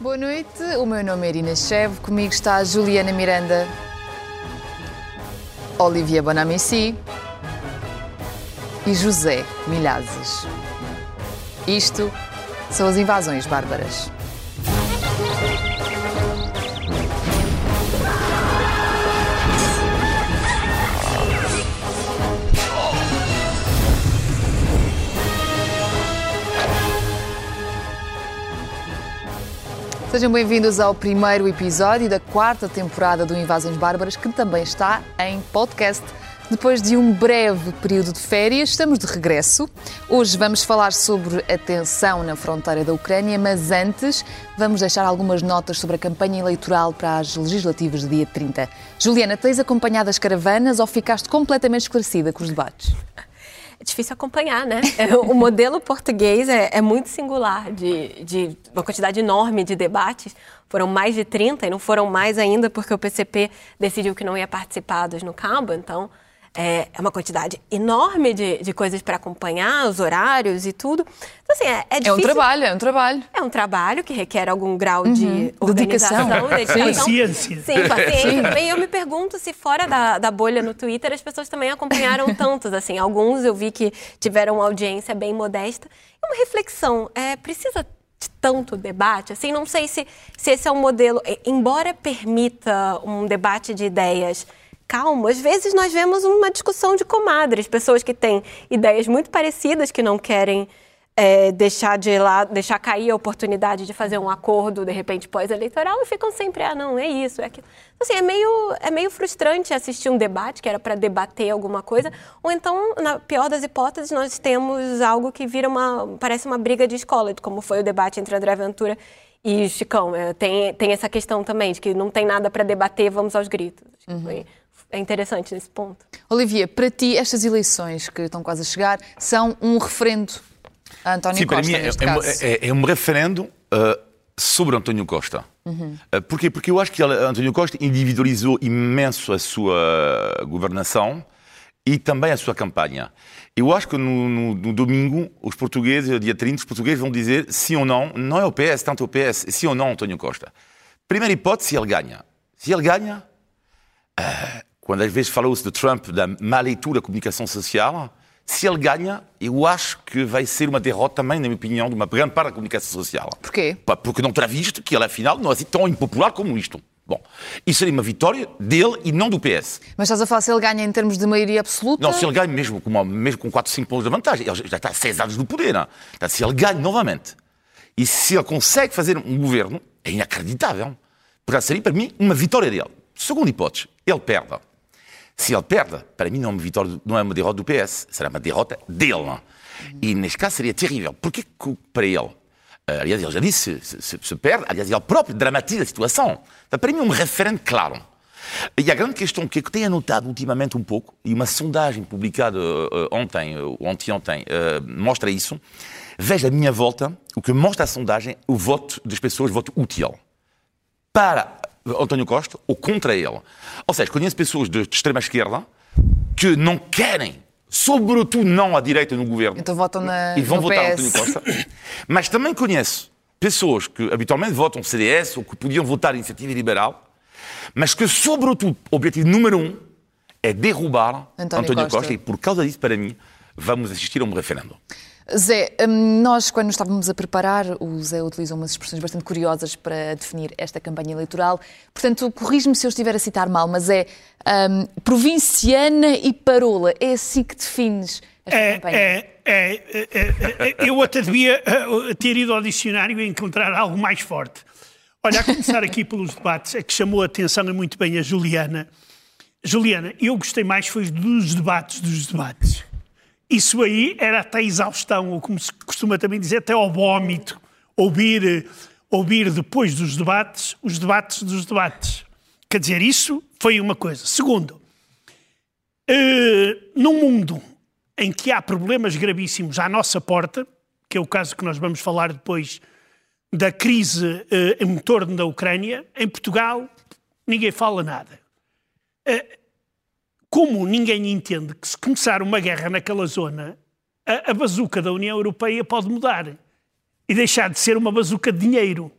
Boa noite, o meu nome é Irina Chev, comigo está a Juliana Miranda, Olivia Bonamici e José Milhazes. Isto são as invasões bárbaras. Sejam bem-vindos ao primeiro episódio da quarta temporada do Invasões Bárbaras, que também está em podcast. Depois de um breve período de férias, estamos de regresso. Hoje vamos falar sobre a tensão na fronteira da Ucrânia, mas antes vamos deixar algumas notas sobre a campanha eleitoral para as legislativas de dia 30. Juliana, tens acompanhado as caravanas ou ficaste completamente esclarecida com os debates? É difícil acompanhar, né? É, o modelo português é, é muito singular, de, de, uma quantidade enorme de debates. Foram mais de 30 e não foram mais ainda porque o PCP decidiu que não ia participar dos no cabo. Então, é, é uma quantidade enorme de, de coisas para acompanhar, os horários e tudo. Então, assim, é, é difícil. É um trabalho, é um trabalho. É um trabalho que requer algum grau uhum. de organização, dedicação. Paciência. Sim, paciência. E eu me pergunto se fora da, da bolha no Twitter as pessoas também acompanharam tantos, assim. Alguns eu vi que tiveram uma audiência bem modesta. E uma reflexão, é, precisa de tanto debate, assim, não sei se, se esse é um modelo, embora permita um debate de ideias calmo. Às vezes nós vemos uma discussão de comadres, pessoas que têm ideias muito parecidas, que não querem é, deixar de lá, deixar cair a oportunidade de fazer um acordo de repente pós-eleitoral e ficam sempre, ah, não, é isso, é aquilo. Então, assim, é meio, é meio frustrante assistir um debate que era para debater alguma coisa, ou então, na pior das hipóteses, nós temos algo que vira uma, parece uma briga de escola, como foi o debate entre André Ventura e Chicão. É, tem, tem essa questão também de que não tem nada para debater, vamos aos gritos. Uhum. É interessante nesse ponto. Olivia, para ti, estas eleições que estão quase a chegar são um referendo a António Sim, Costa, para mim é, é, é, um referendo uh, sobre António Costa. Uhum. Uh, porquê? Porque eu acho que António Costa individualizou imenso a sua governação e também a sua campanha. Eu acho que no, no, no, domingo, os portugueses, dia 30, os portugueses vão dizer sim ou não, não é o PS, tanto o PS, sim ou não António Costa. Primeira hipótese, se ele ganha. Se ele ganha, uh, quando às vezes falou-se de Trump, da má leitura da comunicação social, se ele ganha, eu acho que vai ser uma derrota também, na minha opinião, de uma grande parte da comunicação social. Porquê? Porque não terá visto que ele, afinal, não é assim tão impopular como isto. Bom, isso seria uma vitória dele e não do PS. Mas estás a falar se ele ganha em termos de maioria absoluta? Não, se ele ganha mesmo com, mesmo com 4, 5 pontos de vantagem. Ele já está há 6 anos no poder. Não? Então, se ele ganha novamente e se ele consegue fazer um governo, é inacreditável. Portanto, seria para mim uma vitória dele. Segunda hipótese, ele perde. Se ele perde, para mim não é uma vitória, não é uma derrota do PS, será uma derrota dele. E neste caso seria terrível. Porquê que para ele? Eh, aliás, ele já disse, se, se, se perde, aliás, ele próprio dramatiza a situação. Então, para mim é um referente claro. E a grande questão que eu tenho anotado ultimamente um pouco, e uma sondagem publicada uh, ontem, ou anteontem, uh, mostra isso, veja a minha volta, o que mostra a sondagem, o voto das pessoas, o voto útil. Para António Costa ou contra ele. Ou seja, conheço pessoas de, extrema esquerda que não querem, sobretudo não à direita no governo. Então votam na, e vão no votar PS. António Costa. Mas também conheço pessoas que habitualmente votam CDS ou que podiam votar Iniciativa Liberal, mas que, sobretudo, o objetivo número um é derrubar António, António Costa. Costa. E por causa disso, para mim, vamos assistir a um referendo. Zé, hum, nós quando nos estávamos a preparar, o Zé utilizou umas expressões bastante curiosas para definir esta campanha eleitoral. Portanto, corrijo-me se eu estiver a citar mal, mas é um, provinciana e parola. É assim que defines esta é, campanha? É, é, é, é, eu até devia eh, ter ido ao dicionário e encontrar algo mais forte. Olha, a começar aqui pelos debates, é que chamou a atenção muito bem a Juliana. Juliana, eu gostei mais foi dos debates dos debates. Isso aí era até exaustão, ou como se costuma também dizer, até ao vómito, ouvir, ouvir depois dos debates os debates dos debates. Quer dizer, isso foi uma coisa. Segundo, uh, num mundo em que há problemas gravíssimos à nossa porta, que é o caso que nós vamos falar depois da crise uh, em torno da Ucrânia, em Portugal ninguém fala nada. Uh, como ninguém entende que se começar uma guerra naquela zona, a, a bazuca da União Europeia pode mudar e deixar de ser uma bazuca de dinheiro.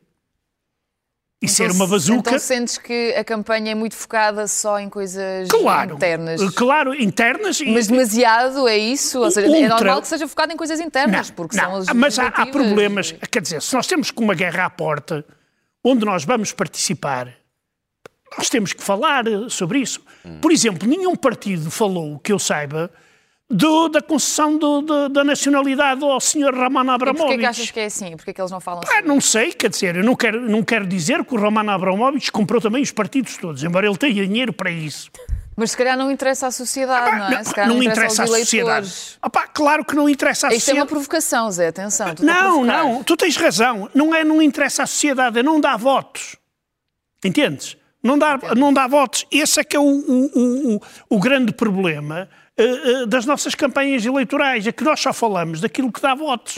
e ser Então, uma bazuca. Então sentes que a campanha é muito focada só em coisas claro, internas? Claro, internas. e- Mas demasiado é isso? Ou seja, é Ultra- normal que seja focado em coisas internas, porque não, são as mas há, há problemas. Quer dizer, se nós temos com uma guerra à porta, onde nós vamos participar, nós temos que falar sobre isso. Por exemplo, nenhum partido falou, que eu saiba, do- da concessão do- do- da nacionalidade ao Sr. Roman E porquê Abramovich. que achas que é assim? Porquê que eles não falam Ah, sobre não sei, quer dizer, eu não quero, não quero dizer que o Roman Abramovich comprou também os partidos todos, embora ele tenha dinheiro para isso. Mas se calhar não interessa à sociedade, não é? Se calhar não não, interessa à aos sociedade. Ah pá, claro que não interessa à Isto é uma sociedade. provocação, Zé, atenção. Não, não, tu tens razão. Não é, não interessa à sociedade, é não dá votos. Entendes? Não dá, não dá votos. Esse é que é o, o, o, o grande problema eh, eh, das nossas campanhas eleitorais, é que nós só falamos daquilo que dá votos.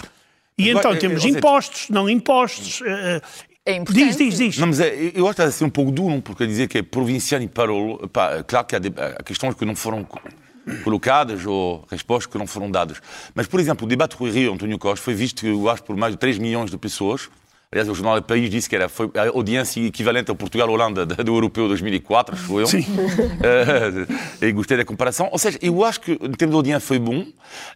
E Agora, então eh, temos impostos, não impostos. eh, É importante. Diz, diz, diz. Não, mas é, eu acho que está a ser um pouco duro, porque dizer que é provinciano e parolo, pá, claro que há, de- há questões que não foram co- colocadas ou respostas que não foram dadas. Mas, por exemplo, o debate Rui Rio António Costa foi visto, eu acho, por mais de 3 milhões de pessoas. Aliás, o jornal do País disse que era, foi a audiência equivalente ao Portugal-Holanda do Europeu 2004, acho eu. Sim. Eh, e gostei da comparação. Ou seja, eu acho que, em termos de audiência, foi bom.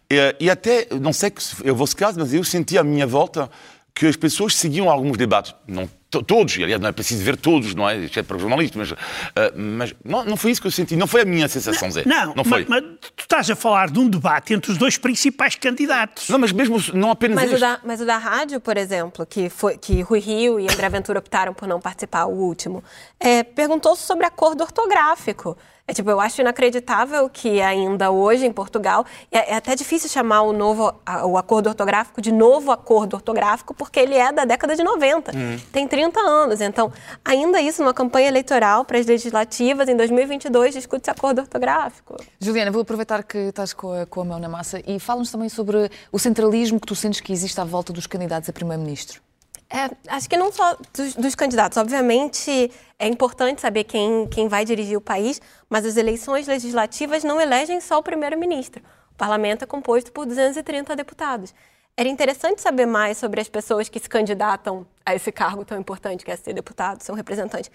E, e até, não sei se é o vosso caso, mas eu senti à minha volta que as pessoas seguiam alguns debates. Não todos, e, aliás, não é preciso ver todos, não é? Exceto para os jornalistas, mas, eh, mas não, não foi isso que eu senti. Não foi a minha sensação, Zé. Não, não foi. Mas, mas tu estás a falar de um debate entre os dois principais candidatos. Não, mas mesmo não apenas Mas o, da, mas o da rádio, por exemplo, que, foi, que Rui Rio e André Ventura optaram por não participar, o último, é, perguntou sobre acordo ortográfico. É, tipo, eu acho inacreditável que ainda hoje em Portugal é, é até difícil chamar o novo a- o acordo ortográfico de novo acordo ortográfico porque ele é da década de 90. Tem 30 anos. Então, ainda isso numa campanha eleitoral para as legislativas em 2022 discute-se acordo ortográfico. Juliana, vou aproveitar que estás com a, com a mão na massa e fala-nos também sobre o centralismo que tu sentes que existe à volta dos candidatos a primeiro-ministro. É, acho que não só dos, dos candidatos. Obviamente, é importante saber quem, quem vai dirigir o país, mas as eleições legislativas não elegem só o primeiro-ministro. O parlamento é composto por 230 deputados. Era interessante saber mais sobre as pessoas que se candidatam a esse cargo tão importante que é ser deputado, ser um representante.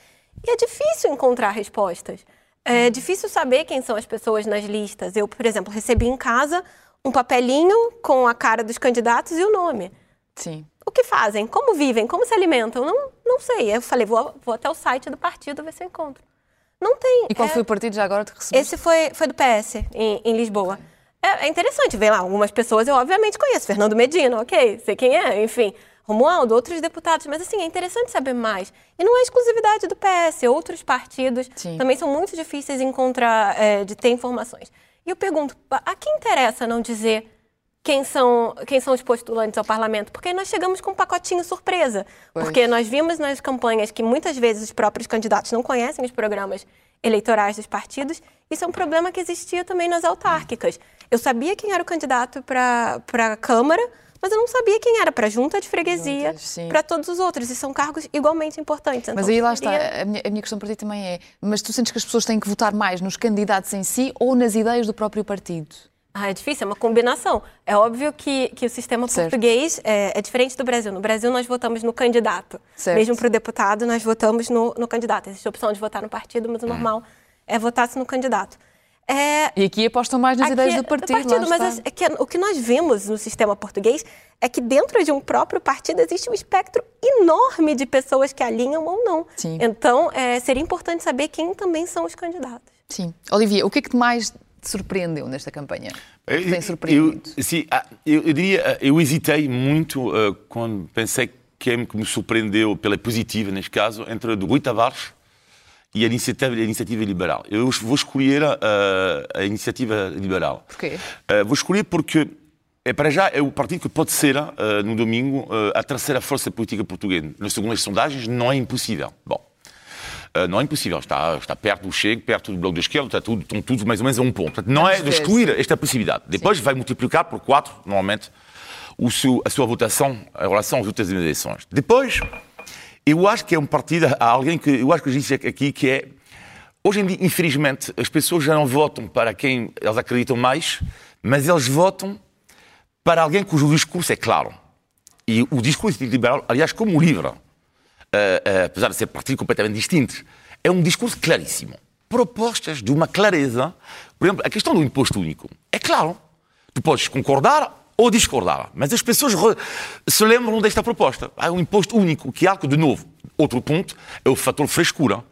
E é difícil encontrar respostas. É difícil saber quem são as pessoas nas listas. Eu, por exemplo, recebi em casa um papelinho com a cara dos candidatos e o nome. Sim. O que fazem? Como vivem? Como se alimentam? Não, não sei. Eu falei, vou, vou até o site do partido ver se eu encontro. Não tem. E qual É, foi o partido já agora que recebeste? Esse foi, foi do PS, em, em Lisboa. É, é interessante ver lá. Algumas pessoas eu obviamente conheço. Fernando Medina, ok, sei quem é, enfim. Romualdo, outros deputados. Mas assim, é interessante saber mais. E não é exclusividade do PS. Outros partidos Sim. também são muito difíceis de encontrar, é, de ter informações. E eu pergunto, a quem interessa não dizer quem são, quem são os postulantes ao parlamento, porque nós chegamos com um pacotinho surpresa. Pois. Porque nós vimos nas campanhas que muitas vezes os próprios candidatos não conhecem os programas eleitorais dos partidos. Isso é um problema que existia também nas autárquicas. Eu sabia quem era o candidato para a Câmara, mas eu não sabia quem era para a junta de freguesia, para todos os outros. E são cargos igualmente importantes. Mas Então, aí lá está, a minha, a minha questão para ti também é, mas tu sentes que as pessoas têm que votar mais nos candidatos em si ou nas ideias do próprio partido? Ah, é difícil, é uma combinação. É óbvio que, que o sistema Certo. português é, é diferente do Brasil. No Brasil, nós votamos no candidato. Certo. Mesmo para o deputado, nós votamos no, no candidato. Existe a opção de votar no partido, mas o normal é votar-se no candidato. É, E aqui apostam mais nas Aqui ideias é do partido. lá mas está. é que o que nós vemos no sistema português é que dentro de um próprio partido existe um espectro enorme de pessoas que alinham ou não. Sim. Então, é, seria importante saber quem também são os candidatos. Sim. Olivia, o que é que mais te surpreendeu nesta campanha? Eu- Tem surpreendido? Eu, sim, ah, eu, eu diria, ah, eu hesitei muito ah, quando pensei quem que me surpreendeu pela positiva, neste caso, entre o Rui Tavares e a iniciativa, a iniciativa liberal. Eu vou escolher ah, a iniciativa liberal. Porquê? Ah, vou escolher porque, é, para já, é o partido que pode ser, ah, no domingo, ah, a terceira força política portuguesa. Nas segundas sondagens, não é impossível. Bom, Uh, não é impossível, está, está perto do Chego, perto do Bloco da Esquerda, está tudo, estão tudo mais ou menos a um ponto. Portanto, não é de excluir esta possibilidade. Depois vai multiplicar por quatro, normalmente, o seu, a sua votação em relação às outras eleições. Depois, eu acho que é um partido, há alguém que, eu acho que eu disse aqui, que é, hoje em dia, infelizmente, as pessoas já não votam para quem elas acreditam mais, mas eles votam para alguém cujo discurso é claro. E o discurso liberal, aliás, como o livro, uh, apesar de ser partidos completamente distintos, é um discurso claríssimo. Propostas de uma clareza. Por exemplo, a questão do imposto único. É claro, tu podes concordar ou discordar, mas as pessoas se lembram desta proposta. Há um imposto único, que é algo de novo. Outro ponto é o fator frescura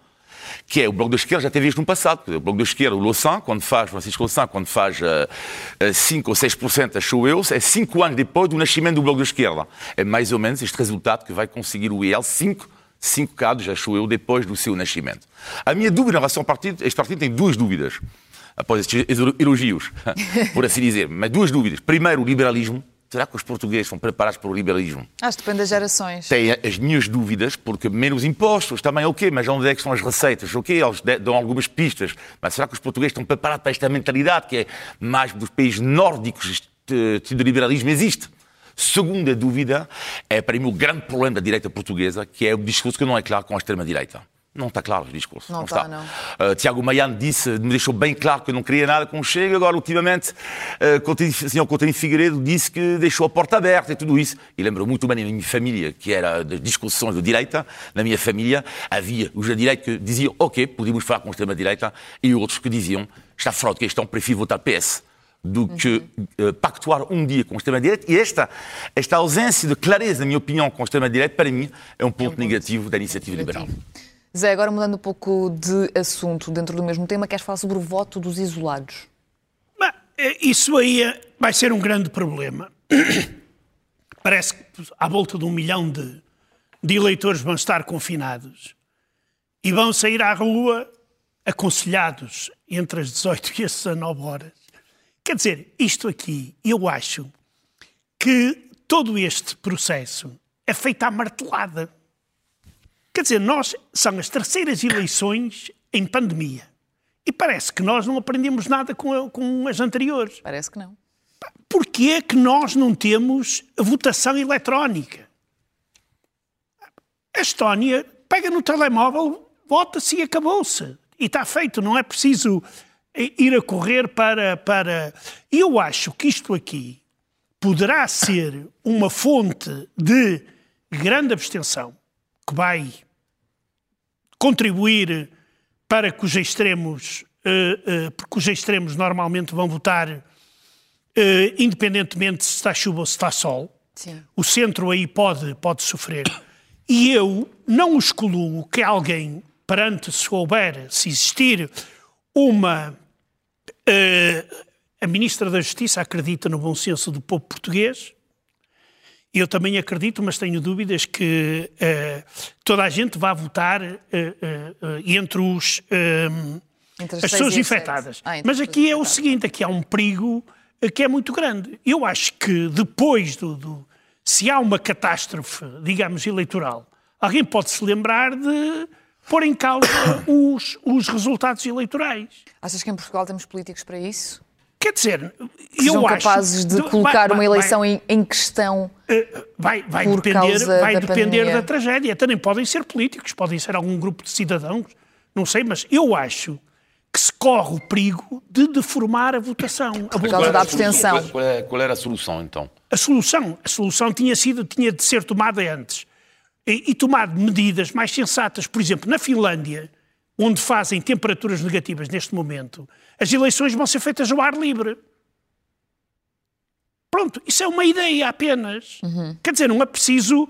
que é o Bloco da Esquerda, já teve isto no passado. O Bloco da Esquerda, o Louçã, quando faz, Francisco Louçã, quando faz uh, 5 ou 6%, achou eu, é 5 anos depois do nascimento do Bloco da Esquerda. É mais ou menos este resultado que vai conseguir o IEL, 5 cinco casos, achou eu, depois do seu nascimento. A minha dúvida em relação ao partido, este partido tem duas dúvidas, após estes elogios, por assim dizer, mas duas dúvidas. Primeiro, o liberalismo, Será que os portugueses estão preparados para o liberalismo? Acho que depende das gerações. Tenho as minhas dúvidas, porque menos impostos também, ok, mas onde é que estão as receitas? Ok, eles dão algumas pistas, mas será que os portugueses estão preparados para esta mentalidade que é mais dos países nórdicos de liberalismo existe? Segunda dúvida é, para mim, o grande problema da direita portuguesa, que é o discurso que não é claro com a extrema-direita. Não está claro o discurso. Não, não está, não. Uh, Tiago Maiano disse, me deixou bem claro que não queria nada com o Chega. Agora, ultimamente, uh, o senhor Coutinho Figueiredo disse que deixou a porta aberta e tudo isso. E lembro muito bem a minha família, que era das discussões de direita. Na minha família havia os da direita que diziam, ok, podemos falar com a extrema-direita, e outros que diziam, está fora de questão, prefiro votar PS do que uh, pactuar um dia com a extrema-direita. E esta, esta ausência de clareza, na minha opinião, com a extrema-direita, para mim, é um ponto, é um ponto negativo da iniciativa liberal. Zé, agora mudando um pouco de assunto, dentro do mesmo tema, queres falar sobre o voto dos isolados? É, isso aí é, vai ser um grande problema. Parece que à volta de um milhão de, de eleitores vão estar confinados e vão sair à rua aconselhados entre as 18 e as 19 horas. Quer dizer, isto aqui, eu acho que todo este processo é feito à martelada. Quer dizer, nós são as terceiras eleições em pandemia. E parece que nós não aprendemos nada com, a, com as anteriores. Parece que não. Porquê é que nós não temos a votação eletrónica? A Estónia pega no telemóvel, vota-se e acabou-se. E está feito, não é preciso ir a correr para. para... Eu acho que isto aqui poderá ser uma fonte de grande abstenção que vai contribuir para que os extremos, uh, uh, porque os extremos normalmente vão votar uh, independentemente se está chuva ou se está sol. Sim. O centro aí pode, pode sofrer. E eu não excluo que alguém, perante se houver, se existir uma. a Ministra da Justiça acredita no bom senso do povo português, eu também acredito, mas tenho dúvidas que uh, toda a gente vá votar uh, entre os entre as, as pessoas infectadas. Ah, mas aqui é o seguinte, aqui há um perigo que é muito grande. Eu acho que depois do, do se há uma catástrofe, digamos, eleitoral, alguém pode se lembrar de pôr em causa os, os resultados eleitorais. Achas que em Portugal temos políticos para isso? Quer dizer, que eu são acho... capazes de colocar vai, uma eleição vai, em, questão uh, vai, vai depender, vai da depender da tragédia. Também podem ser políticos, podem ser algum grupo de cidadãos, não sei, mas eu acho que se corre o perigo de deformar a votação. A Por causa da abstenção. Qual, é, qual, era a solução, então? A solução, a solução tinha, sido, tinha de ser tomada antes. E, e tomar medidas mais sensatas. Por exemplo, na Finlândia, onde fazem temperaturas negativas neste momento, as eleições vão ser feitas ao ar livre. Pronto, isso é uma ideia apenas. Uhum. Quer dizer, não é preciso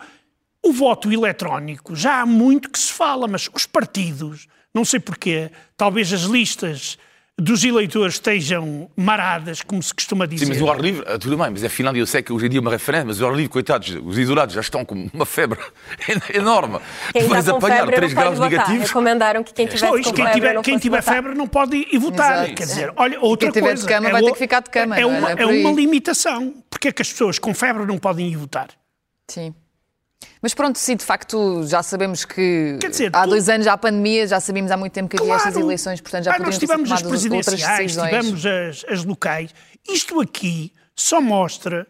o voto eletrónico. Já há muito que se fala, mas os partidos, não sei porquê, talvez as listas dos eleitores estejam maradas, como se costuma dizer. Sim, mas o ar livre, eh, tudo bem, mas a Finlândia eu sei que hoje em dia é uma referência, mas o ar livre, coitados, os isolados já estão com uma febre enorme. Quem vais apanhar febre 3 graus votar. negativos. Recomendaram que quem pois, com quem febre tiver, quem tiver febre não pode ir votar. Exato. Quer dizer, olha, outra quem coisa. Quem tiver de cama é vai o... ter que ficar de cama. É, uma, é, é uma limitação. Porque é que as pessoas com febre não podem ir votar? Sim. Mas pronto, sim, de facto, já sabemos que dizer, há dois anos já há pandemia, já sabíamos há muito tempo que havia claro. estas eleições, portanto já ah, tivemos ter as presidenciais, tivemos as, as locais. Isto aqui só mostra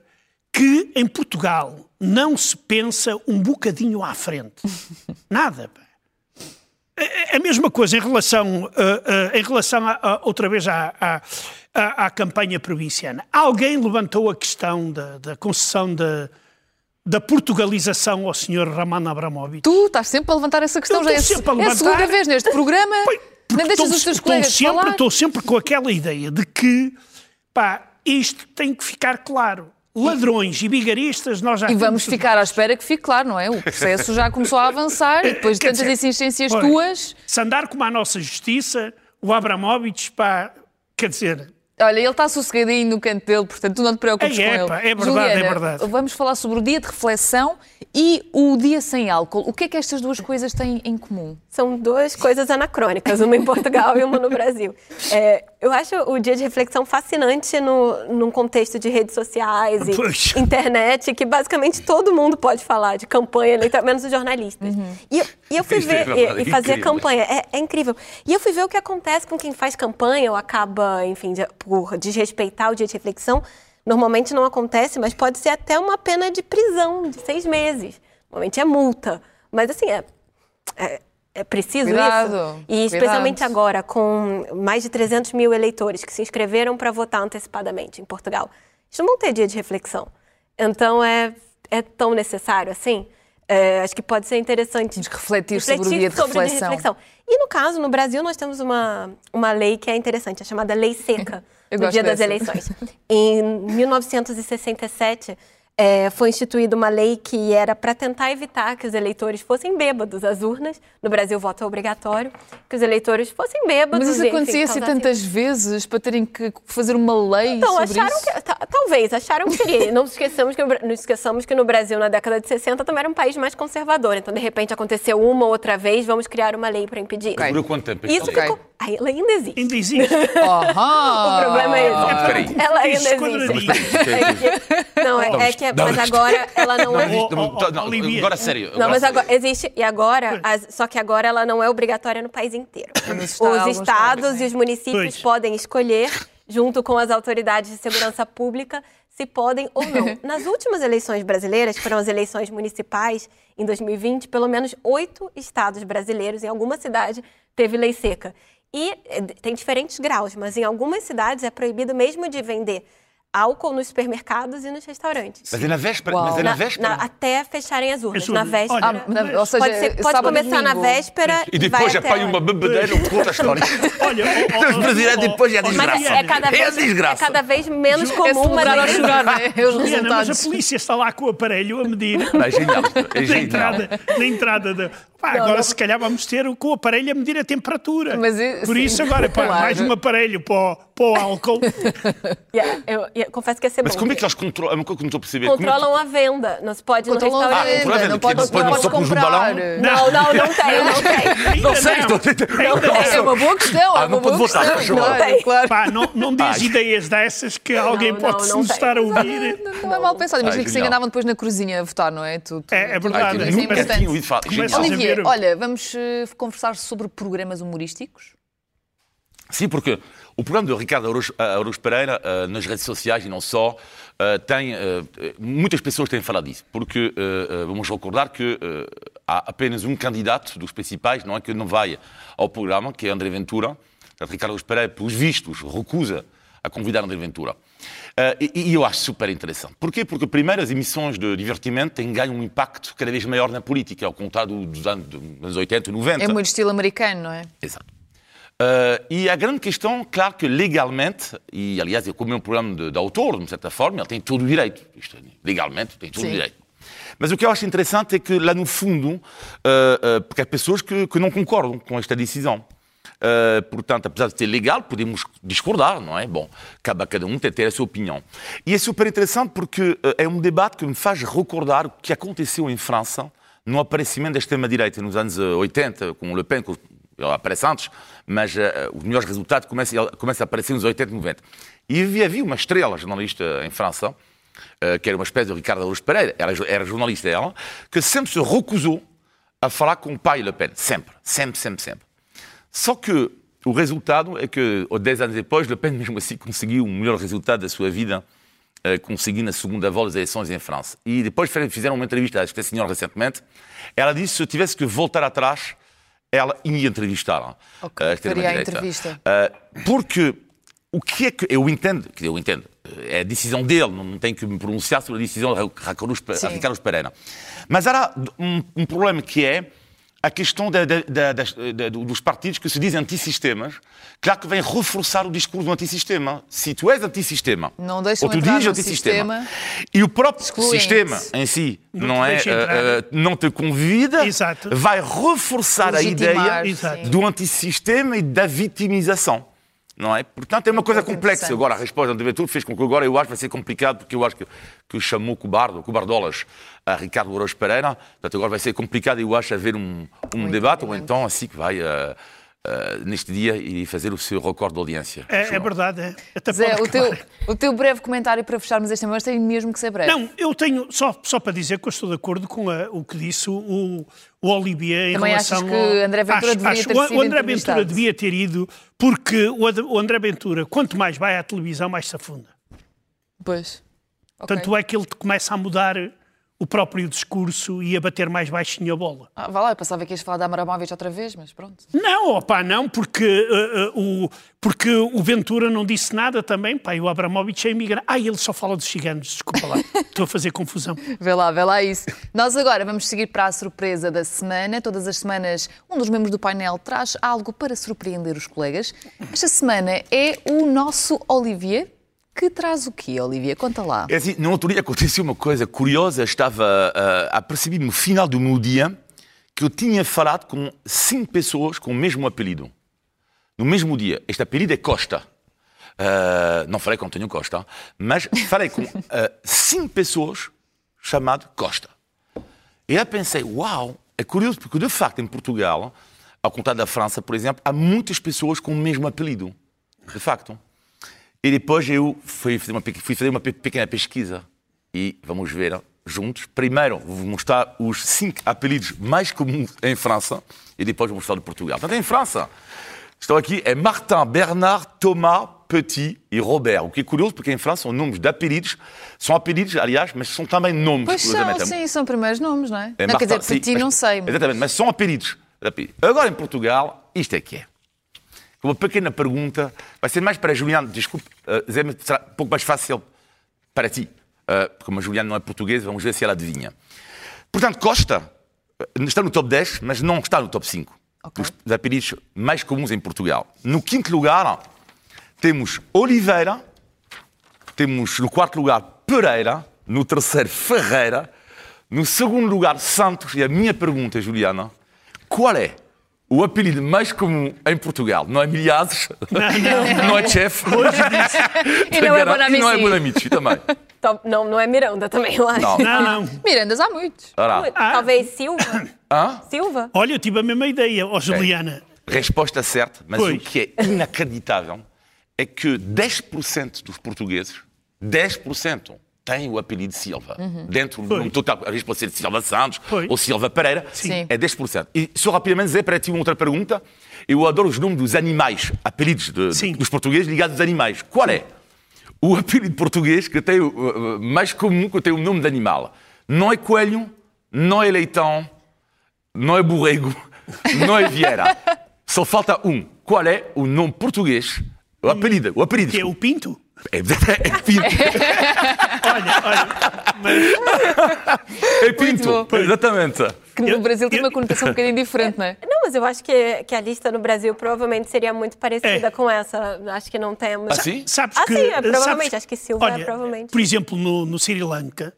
que em Portugal não se pensa um bocadinho à frente. Nada. É a mesma coisa em relação, uh, uh, em relação a, a, outra vez à, à, à, à campanha provinciana. Alguém levantou a questão da, da concessão da da portugalização ao Sr. Roman Abramovich. Tu estás sempre a levantar essa questão. Já é, sempre a é a segunda levantar. vez neste programa. Porque Nem deixas estou- os teus estou colegas sempre, falar. Estou sempre com aquela ideia de que, pá, isto tem que ficar claro. Ladrões e vigaristas nós já E vamos ficar à espera que fique claro, não é? O processo já começou a avançar depois de tantas insistências tuas. Se andar como a nossa justiça, o Abramovich, pá, quer dizer, Olha, ele está sossegadinho no canto dele, portanto tu não te preocupes É, com é, ele. é verdade, Juliana, é verdade. Vamos falar sobre o dia de reflexão e o dia sem álcool. O que é que estas duas coisas têm em comum? São duas coisas anacrônicas, uma em Portugal e uma no Brasil. É, eu acho o dia de reflexão fascinante no, num contexto de redes sociais e Pois. internet, que basicamente todo mundo pode falar de campanha menos os jornalistas. E, eu, e eu fui Isso é ver e, e fazer campanha. É, é incrível. E eu fui ver o que acontece com quem faz campanha ou acaba, enfim, de, por desrespeitar o dia de reflexão. Normalmente não acontece, mas pode ser até uma pena de prisão de seis meses. Normalmente é multa. Mas assim, é, é, é preciso Cuidado, isso. E especialmente cuidado. agora, com mais de 300 mil eleitores que se inscreveram para votar antecipadamente em Portugal. Eles não vão ter dia de reflexão. Então, é, é tão necessário assim? É, acho que pode ser interessante Temos que refletir sobre o dia de sobre reflexão. E no caso, no Brasil, nós temos uma, uma lei que é interessante, a chamada Lei Seca, Eu no dia das dessa. eleições. Em 1967, é, foi instituída uma lei que era para tentar evitar que os eleitores fossem bêbados às urnas. No Brasil, o voto é obrigatório. Que os eleitores fossem bêbados. Mas isso e, enfim, acontecia assim tantas vezes para terem que fazer uma lei Então, sobre acharam isso? que. ta- Talvez, acharam que seria. Não esqueçamos que, não esqueçamos que no Brasil, na década de 60, também era um país mais conservador. Então, de repente, aconteceu uma ou outra vez, vamos criar uma lei para impedir. Ok. Durou quanto tempo? Isso Ok. ficou. Aí, ela ainda existe. ainda existe. Aham. O problema é esse. Não, peraí. Ela ainda existe. É que- não, é, é que, mas agora ela não é. Não, Não, agora sério. Não, mas agora existe e agora, as- só que agora ela não é obrigatória no país inteiro. Os estados e os municípios Pois. podem escolher, junto com as autoridades de segurança pública, se podem ou não. Nas últimas eleições brasileiras, que foram as eleições municipais em 2020, pelo menos oito estados brasileiros, em alguma cidade, teve lei seca. E eh, tem diferentes graus, mas em algumas cidades é proibido mesmo de vender álcool nos supermercados e nos restaurantes. Mas é na véspera. Uau. Mas é na Na- véspera. na- até fecharem as urnas. As Na véspera. Olha, Ah, na- ou seja, pode ser- pode e começar na véspera E depois vai já põe uma bebedeira ou outra história. Olha, oh, oh, Os brasileiros oh, depois é oh, Mas desgraça. é cada É vez, desgraça. é cada vez menos Ju- É comum, mas chorar, não é? Os Juliana, mas a polícia está lá com o aparelho a medir Não, é genial. É na entrada, na entrada da. Pá, agora, se calhar, vamos ter com o aparelho a medir a temperatura. Mas é- Por sim, isso, agora, pá, claro. mais um aparelho para o, para o álcool. Yeah, eu, eu confesso que ia ser Mas bom. como é que eles controlam? É uma coisa que não estou a perceber. Como é que- Controlam a venda. Não se pode no Controlam a restaurante. Ah, a venda, não depois não não pôs um balão. comprar. Não, não, não tem, não tem. Não sei, Não, não. É uma boa questão, Ah, é não uma boa pode votar. Claro, Tem. claro. Pá, não, não Ai. ideias dessas que alguém Não, pode não, se não nos estar a ouvir. Não é mal pensado. Imagina Ai, que se enganavam depois na cozinha a votar, não é? Tu, tu- É, é verdade. é Nunca importante. tinha ouvido falar. Olivier, olha, vamos eh, conversar sobre programas humorísticos? Sim, porque o programa do Ricardo Aruz, Aruz Pereira, eh, nas redes sociais e não só, eh, tem. eh, muitas pessoas têm falado disso. Porque eh, eh, vamos recordar que eh, há apenas um candidato dos principais, não é? Que não vai ao programa, que é André Ventura. Portanto, Ricardo Aruz Pereira, pelos vistos, recusa a convidar André Ventura. Eh, e, e eu acho super interessante. Porquê? Porque, primeiro, as emissões de divertimento têm ganho um impacto cada vez maior na política, ao contrário dos anos, dos anos 80, 90. É muito estilo americano, não é? Exato. Uh, e a grande questão, claro que legalmente, e aliás é como um programa de, de autor, de certa forma, ele tem todo o direito. Isto, legalmente, tem todo Sim. o direito. Mas o que eu acho interessante é que, lá no fundo, uh, uh, porque há pessoas que, que não concordam com esta decisão. Portanto, apesar de ser legal, podemos discordar, não é? Bom, cabe a cada um ter, a sua opinião. E é super interessante porque é um debate que me faz recordar o que aconteceu em França no aparecimento da extrema-direita nos anos uh, 80, com Le Pen, com ele aparece antes, mas uh, os melhores resultados começam, ele começa a aparecer nos 80 e 90. E havia, uma estrela jornalista em França, uh, que era uma espécie de Ricardo Luz Pereira, era, era jornalista ela, que sempre se recusou a falar com o pai Le Pen. Sempre, sempre, sempre, sempre. Só que o resultado é que, 10 anos depois, Le Pen mesmo assim conseguiu o melhor resultado da sua vida, conseguindo a segunda volta das eleições em França. E depois fizeram uma entrevista a esta senhora recentemente. Ela disse que se eu tivesse que voltar atrás, ela ia entrevistá-la. Ok, a faria a extrema-direita. entrevista. Uh, porque o que é que eu entendo, que eu entendo, é a decisão dele, não tenho que me pronunciar sobre a decisão de. Ricardo Pereira. Mas há um, um problema que é a questão da- da- da- das- da- dos partidos que se dizem antisistemas, claro que vem reforçar o discurso do antissistema. Se tu és antissistema, Não ou tu dizes antissistema, sistema e o próprio excluente. sistema em si Não não, te é, eh, não te convida, Exato. vai reforçar a Legitimar, ideia Exato. sim. do antissistema e da vitimização. Não é? Portanto, é uma coisa complexa. Agora, a resposta do Ventura fez com que agora eu acho que vai ser complicado, porque eu acho que, que chamou cobardo, cobardolas a Ricardo Louros Pereira. Portanto, agora vai ser complicado, eu acho, haver um, um debate, ou então assim que vai, eh, eh, neste dia, e fazer o seu recorde de audiência. É, é verdade, é. Até Zé, o teu, o teu breve comentário para fecharmos este tema, mas tem mesmo que ser breve. Não, eu tenho, só, só para dizer que eu estou de acordo com a- o que disse o, o Olivier em Também relação achas que ao- André Ventura acho, deveria acho. ter O- sido O André? Ventura devia ter ido, porque o o André Ventura, quanto mais vai à televisão, mais se afunda. Pois. Ok. Tanto é que ele começa a mudar o próprio discurso e a bater mais baixinho a bola. Ah, vá lá, eu pensava que ias falar da Abramovich outra vez, mas pronto. Não, opá, não, porque, uh, uh, o, porque o Ventura não disse nada também, pá, e o Abramovich é imigrante. Ah, ele só fala dos ciganos, desculpa lá, estou a fazer confusão. Vê lá, vê lá isso. Nós agora vamos seguir para a surpresa da semana. Todas as semanas, um dos membros do painel traz algo para surpreender os colegas. Esta semana é o nosso Olivier. Que traz o quê, Olivier? Conta lá. É assim, no outro dia aconteceu uma coisa curiosa. Estava uh, a perceber no final do meu dia que eu tinha falado com cinco pessoas com o mesmo apelido. No mesmo dia. Este apelido é Costa. Uh, não falei com António Costa, mas falei com uh, cinco pessoas chamado Costa. E eu pensei, uau, é curioso, porque de facto em Portugal, ao contrário da França, por exemplo, há muitas pessoas com o mesmo apelido. De facto. E depois eu fui fazer uma, fui fazer uma pe- pequena pesquisa e vamos ver juntos. Primeiro vou mostrar os cinco apelidos mais comuns em França e depois vou mostrar de Portugal. Portanto, em França, estou aqui, é Martin, Bernard, Thomas, Petit e Robert. O que é curioso, porque em França são nomes de apelidos, são apelidos, aliás, mas são também nomes. Pois são, sim, são primeiros nomes, não é? É não, quer dizer, Marta, sim, Petit mas- não sei. Exatamente, mas são apelidos. Agora em Portugal, isto é que é. Uma pequena pergunta, vai ser mais para Juliano, desculpe, uh, Zé, mas será um pouco mais fácil para ti, uh, porque como a Juliana não é portuguesa, vamos ver se ela adivinha. Portanto, Costa uh, está no top 10, mas não está no top 5 Ok. dos apelidos mais comuns em Portugal. No quinto lugar, temos Oliveira, temos no quarto lugar Pereira, no terceiro Ferreira, no segundo lugar Santos. E a minha pergunta, Juliana, qual é o apelido mais comum em Portugal? Não é Milhazes, não, é chefe, E não é e não é Bonamici. Bonamici também. Top- Não, não é Miranda também, eu acho. Não. Não, não. Mirandas há muitos. Ora, Talvez Silva. hã? Silva. Olha, eu tive a mesma ideia, ó Juliana. Resposta certa, mas Pois. o que é inacreditável é que 10% dos portugueses, 10% têm o apelido Silva. Dentro do total, às vezes pode ser Silva Santos Pois. ou Silva Pereira, Sim. é 10%. E só rapidamente, Zé, para ti uma outra pergunta. Eu adoro os nomes dos animais, apelidos de- dos portugueses ligados aos animais. Qual é o apelido português que tem o uh, mais comum que tem o nome de animal? Não é coelho, não é leitão, não é borrego, não é vieira. Só falta um. Qual é o nome português? O apelido. O apelido. Que é o Pinto? É, é Pinto. Olha, olha. Mas, É Pinto. Exatamente. Que no Eu- Brasil tem eu- uma conotação um bocadinho diferente, não é? Não, mas eu acho que, que a lista no Brasil provavelmente seria muito parecida É. com essa. Acho que não temos. Assim? sabes Ah, que. sim, é, provavelmente. sabes- Acho que Silva é olha, provavelmente. Por exemplo, no, no Sri Lanka,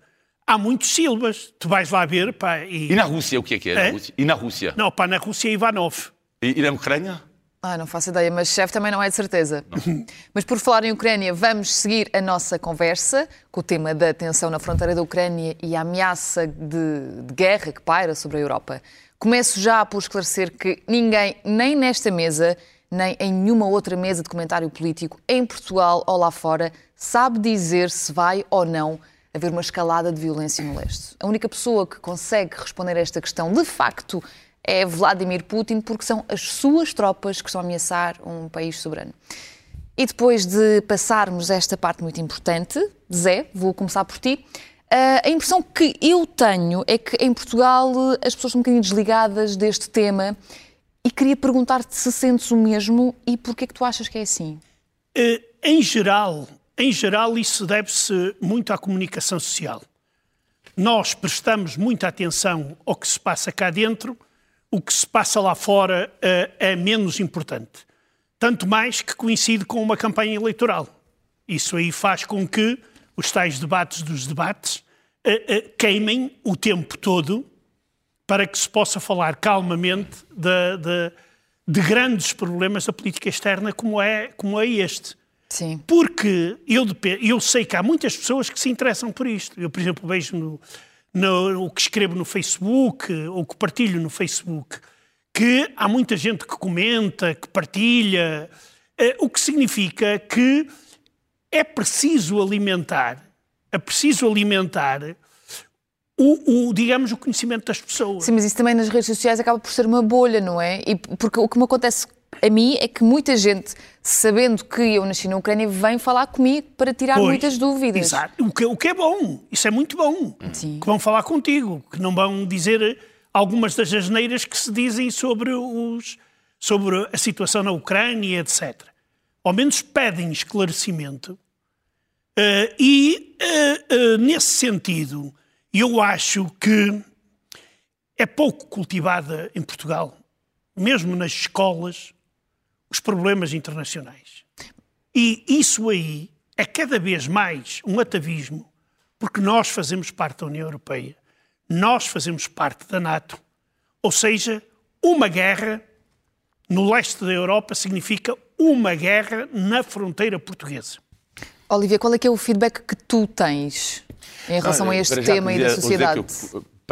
há muitos Silvas. Tu vais lá ver, pá, e. E na Rússia, o que é que é? Na É? Rússia? E na Rússia? Não, pá, na Rússia é Ivanov. E, e na Ucrânia? Ah, não faço ideia, mas chefe também não é de certeza. Mas por falar em Ucrânia, vamos seguir a nossa conversa com o tema da tensão na fronteira da Ucrânia e a ameaça de, de guerra que paira sobre a Europa. Começo já por esclarecer que ninguém, nem nesta mesa, nem em nenhuma outra mesa de comentário político, em Portugal ou lá fora, sabe dizer se vai ou não haver uma escalada de violência no leste. A única pessoa que consegue responder a esta questão, de facto, é Vladimir Putin, porque são as suas tropas que estão a ameaçar um país soberano. E depois de passarmos esta parte muito importante, Zé, vou começar por ti. ah, A impressão que eu tenho é que em Portugal eh, as pessoas estão um bocadinho desligadas deste tema e queria perguntar-te se sentes o mesmo e porquê que tu achas que é assim? Eh, em geral, em geral, isso deve-se muito à comunicação social. Nós prestamos muita atenção ao que se passa cá dentro, o que se passa lá fora uh, é menos importante. Tanto mais que coincide com uma campanha eleitoral. Isso aí faz com que os tais debates dos debates uh, queimem o tempo todo para que se possa falar calmamente de, de, de, grandes problemas da política externa como é, como é este. Sim. Porque eu, eu sei que há muitas pessoas que se interessam por isto. Eu, por exemplo, vejo no, no, o que escrevo no Facebook ou que partilho no Facebook que há muita gente que comenta, que partilha, eh, o que significa que é preciso alimentar, é preciso alimentar o, o, digamos, o conhecimento das pessoas. Sim, mas isso também nas redes sociais acaba por ser uma bolha, não é? E porque o que me acontece a mim é que muita gente, sabendo que eu nasci na Ucrânia, vem falar comigo para tirar pois, muitas dúvidas. Exato. O que, o que é bom, isso é muito bom. Sim. Que vão falar contigo, que não vão dizer algumas das asneiras que se dizem sobre, os, sobre a situação na Ucrânia, etc. Ao menos pedem esclarecimento. Uh, e, uh, uh, nesse sentido, eu acho que é pouco cultivada em Portugal, mesmo nas escolas, os problemas internacionais. E isso aí é cada vez mais um atavismo, porque nós fazemos parte da União Europeia, nós fazemos parte da NATO, ou seja, uma guerra no leste da Europa significa uma guerra na fronteira portuguesa. Olivia, qual é que é o feedback que tu tens em relação Não, a este tema e da sociedade?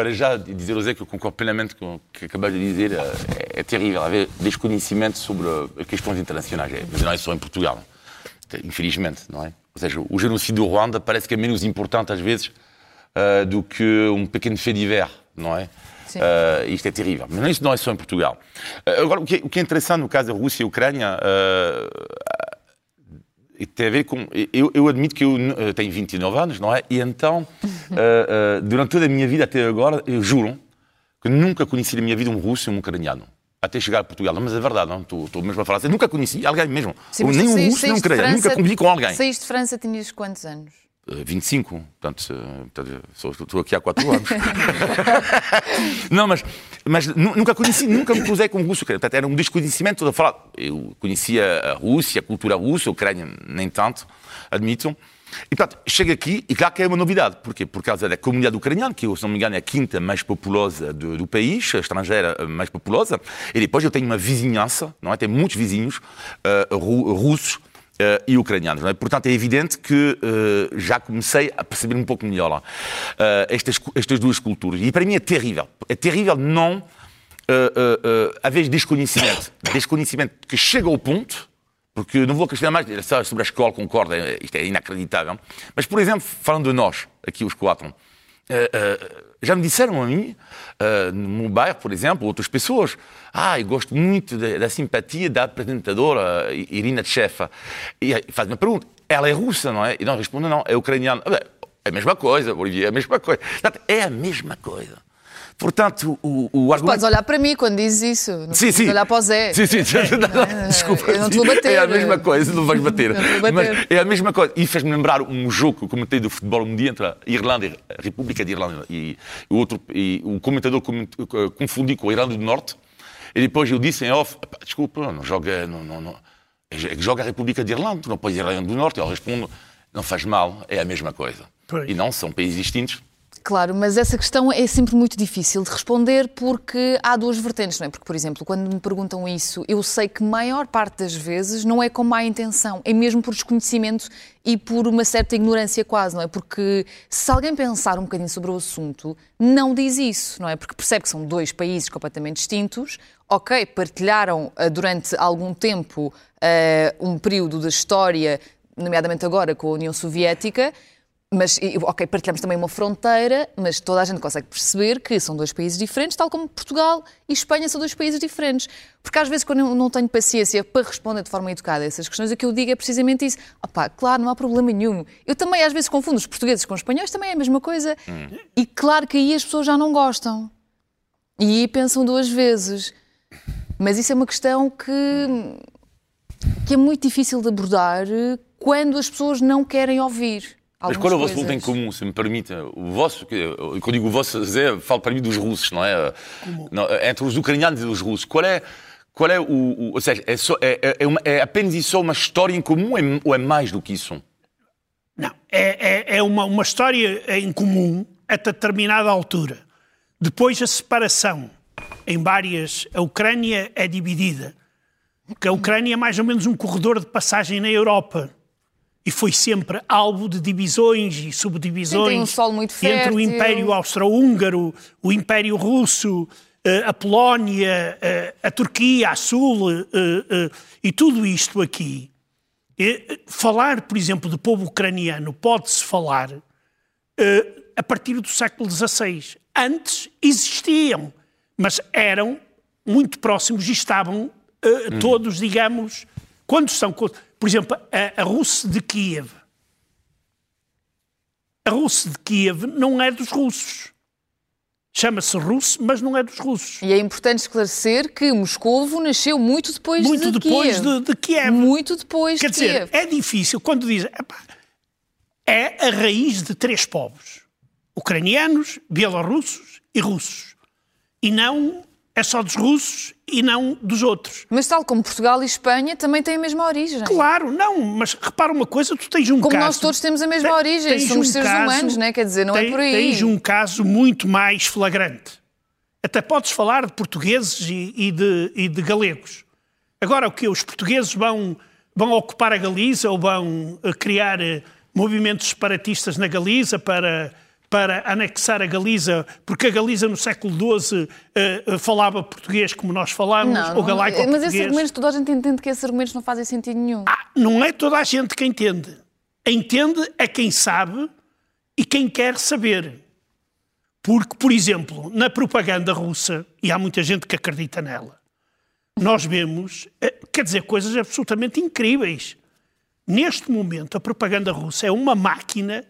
Para já dizer ao Zé que eu concordo plenamente com o que acabou de dizer, é, é terrível haver desconhecimento sobre questões internacionais, mas não é só em Portugal, infelizmente, não é? Ou seja, o genocídio do Ruanda parece que é menos importante às vezes uh, do que um pequeno fait divers, não é? Uh, isto é terrível. Mas isso não é só em Portugal. Uh, agora, o que, é, o que, é, interessante no caso da Rússia e Ucrânia tem a ver com. Eu, eu admito que eu, eu, tenho 29 anos, não é? E então, uh, uh, durante toda a minha vida até agora, eu juro que nunca conheci na minha vida um russo e um ucraniano. Até chegar a Portugal. Mas é verdade, não? Estou, estou mesmo a falar assim. Nunca conheci alguém mesmo. Sim, nem um russo, nem um ucraniano. Nunca convivi com alguém. Saíste de França, tinhas quantos anos? 25, eh, portanto, estou aqui há 4 anos. não, mas, mas nunca conheci, nunca me cruzei com o russo. Portanto, era um desconhecimento a falar. Eu conhecia a Rússia, a cultura russa, a Ucrânia, nem tanto, admito. E, portanto, chego aqui e claro que é uma novidade. Porquê? Por causa da comunidade ucraniana, que, se não me engano, é a quinta mais populosa do, do país, a estrangeira mais populosa. E depois eu tenho uma vizinhança, não é? Tenho muitos vizinhos uh, russos Uh, e ucranianos. É? Portanto, é evidente que uh, já comecei a perceber um pouco melhor uh, estas, estas duas culturas. E para mim é terrível. É terrível não haver desconhecimento. Desconhecimento que chega ao ponto, porque não vou questionar mais sobre a escola, concordo, é, isto é inacreditável. Mas, por exemplo, falando de nós, aqui os quatro, já me disseram a mim, uh, no bairro, por exemplo, outras pessoas, ah, eu gosto muito da, da simpatia da apresentadora Irina Tchefa. E faz-me pergunta, ela é russa, não é? E não responde, não, é ucraniana. É a mesma coisa, Bolívia, é a mesma coisa. É a mesma coisa. Portanto, o, o argumento... Podes olhar para mim quando dizes isso. Não sim, sim. olhar para o Zé. Sim, sim. Não, Desculpa. Eu não estou a bater. É a mesma coisa, não vais bater. bater. Mas é a mesma coisa. E fez-me lembrar um jogo que eu comentei do futebol um dia entre a Irlanda, a República de Irlanda, e o, outro, e o comentador confundi com a Irlanda do Norte. E depois eu disse em off, desculpa, não joga, não, não, não, é joga a República de Irlanda, não pode ir a Irlanda do Norte. Eu respondo, não faz mal, é a mesma coisa. Pois. E não, são países distintos Claro, mas essa questão é sempre muito difícil de responder porque há duas vertentes, não é? Porque, por exemplo, quando me perguntam isso, eu sei que maior parte das vezes não é com má intenção, é mesmo por desconhecimento e por uma certa ignorância quase, não é? Porque se alguém pensar um bocadinho sobre o assunto, não diz isso, não é? Porque percebe que são dois países completamente distintos, ok, partilharam uh, durante algum tempo uh, um período da história, nomeadamente agora com a União Soviética, mas, ok, partilhamos também uma fronteira, mas toda a gente consegue perceber que são dois países diferentes, tal como Portugal e Espanha são dois países diferentes. Porque às vezes, quando eu não tenho paciência para responder de forma educada a essas questões, o que eu digo é precisamente isso. Opá, claro, não há problema nenhum. Eu também às vezes confundo os portugueses com os espanhóis, também é a mesma coisa. Hum. E claro que aí as pessoas já não gostam. E aí pensam duas vezes. Mas isso é uma questão que, que é muito difícil de abordar quando as pessoas não querem ouvir. Mas qual é o vosso ponto em comum, se me permite? O vosso, que- quando eu digo o vosso, Zé, falo para mim dos russos, não é? Não, entre os ucranianos e os russos. Qual é, qual é o, o- Ou seja, é, só, é, é- é, uma- é apenas e só uma história em comum é- ou é mais do que isso? Não, é, é, é uma, uma história em comum até determinada altura. Depois a separação em várias. A Ucrânia é dividida. Porque a Ucrânia é mais ou menos um corredor de passagem na Europa. E foi sempre alvo de divisões e subdivisões. Sim, tem um solo muito Entre o Império Austro-Húngaro, o Império Russo, eh, a Polónia, eh, a Turquia, a Sul, eh, e tudo isto aqui. Falar, por exemplo, do povo ucraniano pode-se falar a partir do século XVI. Antes existiam, mas eram muito próximos e estavam eh, todos, digamos, quando são. Por exemplo, a, a Rússia de Kiev. A Rússia de Kiev não é dos russos. Chama-se russo, mas não é dos russos. E é importante esclarecer que Moscovo nasceu muito depois Muito de depois Kiev. de, de Kiev. Muito depois Quer de dizer, Kiev. é difícil quando dizem. "Epá, É a raiz de três povos: ucranianos, bielorrussos e russos. E não é só dos russos e não dos outros. Mas tal como Portugal e Espanha também têm a mesma origem. Claro, não, mas repara uma coisa: tu tens um Como caso. nós todos temos a mesma Te- origem, somos um seres caso- humanos, né? quer dizer, não é por aí. Tens um caso muito mais flagrante. Até podes falar de portugueses e, e de, e de galegos. Agora, o que Os portugueses vão, vão ocupar a Galiza ou vão eh, criar eh, movimentos separatistas na Galiza para, para anexar a Galiza, porque a Galiza no século XII eh, eh, falava português como nós falamos, Não, ou galaico mas esses argumentos, toda a gente entende que esses argumentos não fazem sentido nenhum. Ah, não é toda a gente que entende. Entende é quem sabe e quem quer saber. Porque, por exemplo, na propaganda russa, e há muita gente que acredita nela, nós vemos, eh, quer dizer, coisas absolutamente incríveis. Neste momento, a propaganda russa é uma máquina.